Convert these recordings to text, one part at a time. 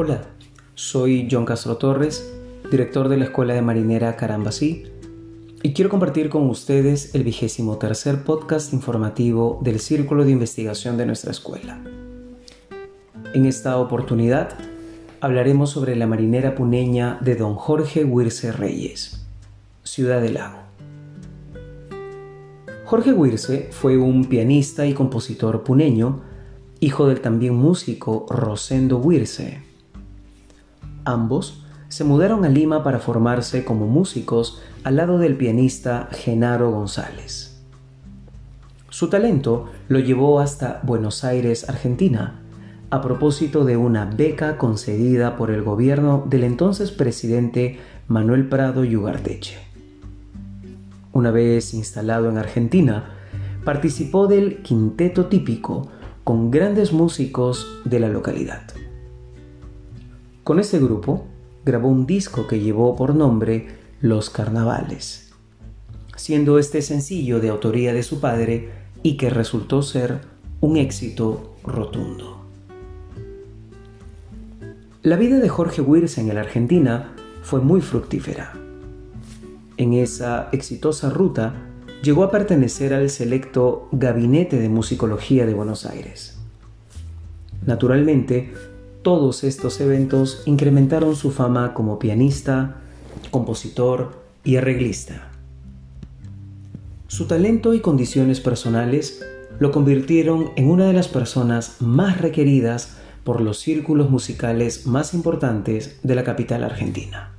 Hola, soy John Castro Torres, director de la Escuela de Marinera Carambasí, y quiero compartir con ustedes el vigésimo tercer podcast informativo del Círculo de Investigación de nuestra escuela. En esta oportunidad hablaremos sobre la marinera puneña de don Jorge Huirce Reyes, Ciudad del Lago. Jorge Huirce fue un pianista y compositor puneño, hijo del también músico Rosendo Huirce. Ambos se mudaron a Lima para formarse como músicos al lado del pianista Genaro González. Su talento lo llevó hasta Buenos Aires, Argentina, a propósito de una beca concedida por el gobierno del entonces presidente Manuel Prado Yugarteche. Una vez instalado en Argentina, participó del quinteto típico con grandes músicos de la localidad. Con este grupo grabó un disco que llevó por nombre Los Carnavales, siendo este sencillo de autoría de su padre y que resultó ser un éxito rotundo. La vida de Jorge Wirz en la Argentina fue muy fructífera. En esa exitosa ruta llegó a pertenecer al selecto Gabinete de Musicología de Buenos Aires. Naturalmente, todos estos eventos incrementaron su fama como pianista, compositor y arreglista. Su talento y condiciones personales lo convirtieron en una de las personas más requeridas por los círculos musicales más importantes de la capital argentina.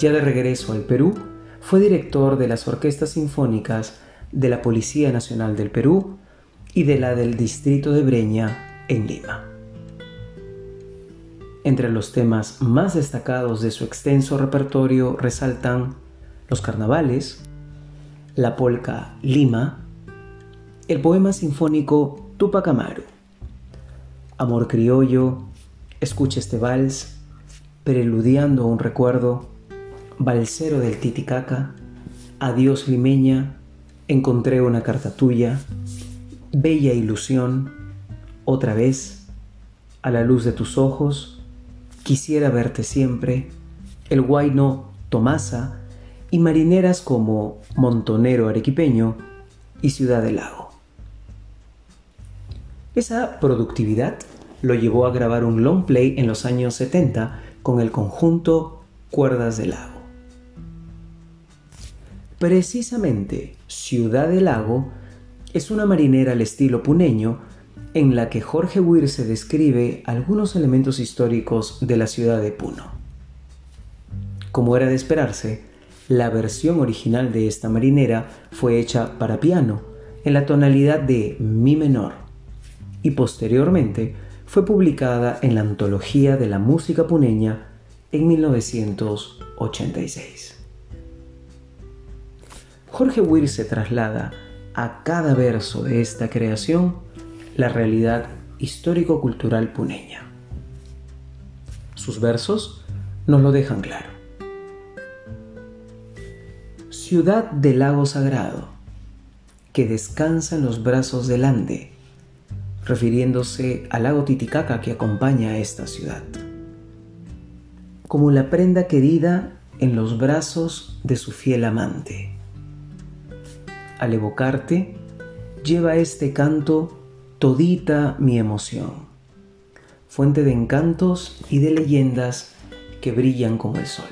Ya de regreso al Perú, fue director de las orquestas sinfónicas de la Policía Nacional del Perú y de la del Distrito de Breña en Lima. Entre los temas más destacados de su extenso repertorio resaltan los carnavales, la polca Lima, el poema sinfónico Tupac Amaru, Amor criollo, escucha este vals, preludiando un recuerdo, balsero del Titicaca, adiós limeña, encontré una carta tuya, bella ilusión, otra vez, a la luz de tus ojos, quisiera verte siempre, el guayno Tomasa y marineras como Montonero Arequipeño y Ciudad del Lago. Esa productividad lo llevó a grabar un long play en los años 70 con el conjunto Cuerdas del Lago. Precisamente Ciudad del Lago es una marinera al estilo puneño en la que Jorge se describe algunos elementos históricos de la ciudad de Puno. Como era de esperarse, la versión original de esta marinera fue hecha para piano en la tonalidad de Mi menor y posteriormente fue publicada en la Antología de la Música Puneña en 1986. Jorge Weir se traslada a cada verso de esta creación la realidad histórico-cultural puneña. Sus versos nos lo dejan claro. Ciudad del lago sagrado, que descansa en los brazos del Ande, refiriéndose al lago Titicaca que acompaña a esta ciudad. Como la prenda querida en los brazos de su fiel amante. Al evocarte, lleva este canto todita mi emoción, fuente de encantos y de leyendas que brillan como el sol.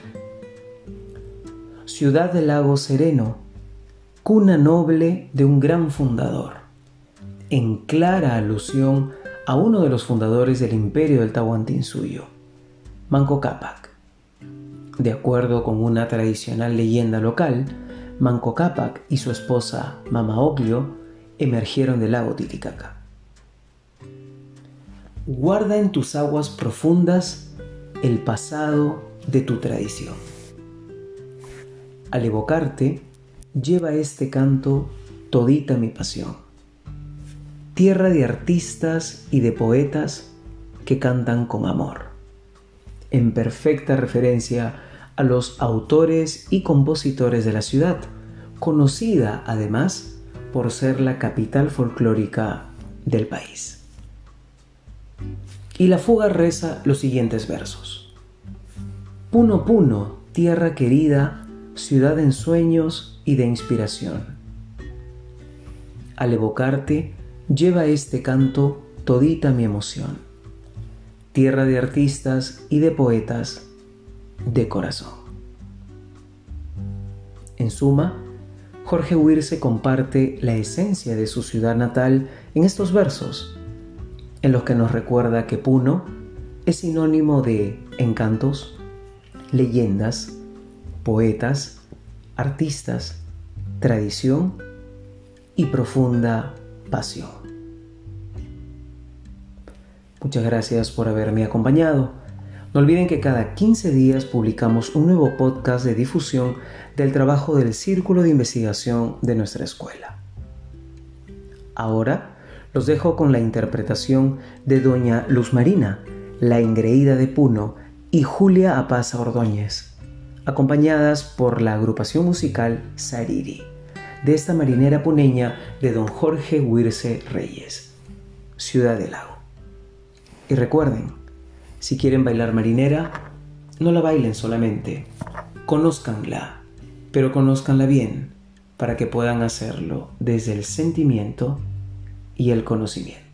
Ciudad del lago sereno, cuna noble de un gran fundador en clara alusión a uno de los fundadores del imperio del Tahuantinsuyo, Manco Cápac. De acuerdo con una tradicional leyenda local, Manco Cápac y su esposa Mama Oglio emergieron del lago Titicaca. Guarda en tus aguas profundas el pasado de tu tradición. Al evocarte, lleva este canto todita mi pasión tierra de artistas y de poetas que cantan con amor, en perfecta referencia a los autores y compositores de la ciudad, conocida además por ser la capital folclórica del país. Y la fuga reza los siguientes versos. Puno Puno, tierra querida, ciudad en sueños y de inspiración. Al evocarte, lleva este canto todita mi emoción. Tierra de artistas y de poetas de corazón. En suma, Jorge Huirse comparte la esencia de su ciudad natal en estos versos, en los que nos recuerda que Puno es sinónimo de encantos, leyendas, poetas, artistas, tradición y profunda pasión. Muchas gracias por haberme acompañado. No olviden que cada 15 días publicamos un nuevo podcast de difusión del trabajo del Círculo de Investigación de nuestra escuela. Ahora los dejo con la interpretación de doña Luz Marina, la engreída de Puno, y Julia Apaza Ordóñez, acompañadas por la agrupación musical Sariri, de esta marinera puneña de don Jorge Huirce Reyes, Ciudad del Lago. Y recuerden, si quieren bailar marinera, no la bailen solamente, conózcanla, pero conózcanla bien para que puedan hacerlo desde el sentimiento y el conocimiento.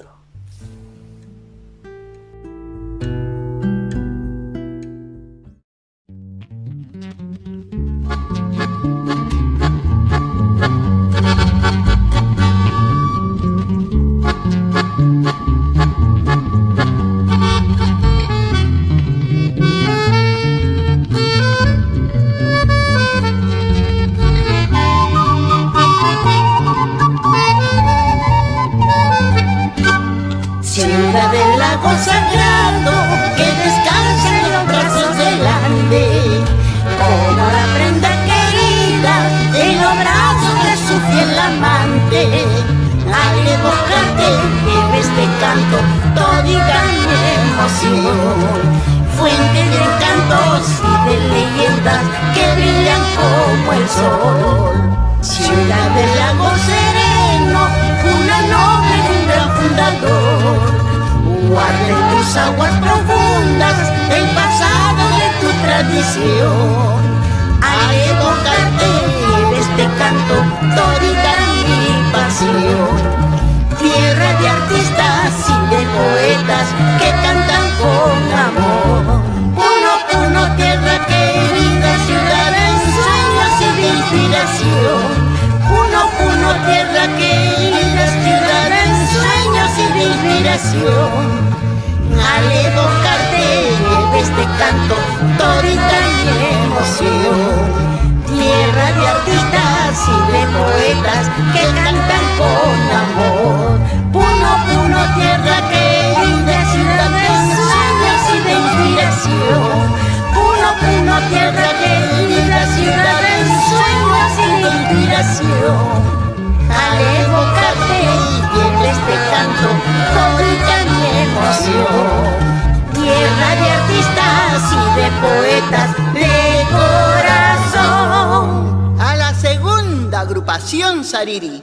Fuente de encantos y de leyendas que brillan como el sol. Ciudad del lago sereno, una noble y un gran fundador. Guarda tus aguas profundas el pasado de tu tradición. Al evocarte este canto, todita mi pasión tierra de artistas y de poetas inspiración. Al evocarte este canto, todita mi emoción tierra de artistas y de poetas que cantan con amor. Puno, Puno, tierra querida, ciudad de sueños y de inspiración. Puno, Puno, tierra querida, ciudad de sueños y de inspiración. Poetas de corazón. A la segunda agrupación Sariri.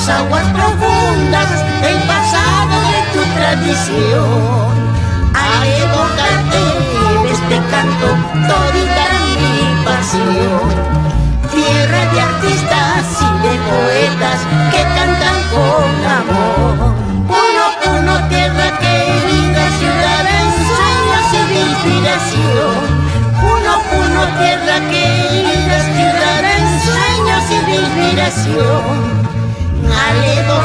las aguas profundas el pasado de tu tradición. Al evocarte de este canto toda mi pasión. Tierra de artistas y de poetas que cantan con amor. Puno, puno, tierra querida, ciudad de ensueños y de inspiración. Puno, puno, tierra querida, ciudad de ensueños y de inspiración. Aledo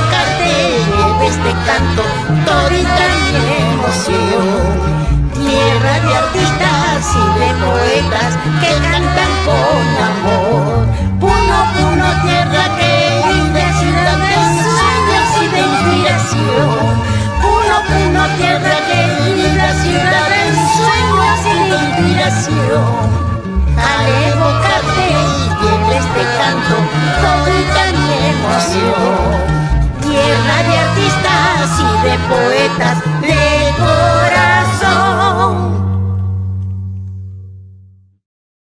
lleve este canto, todita mi emoción. Tierra de artistas y de poetas que cantan con amor that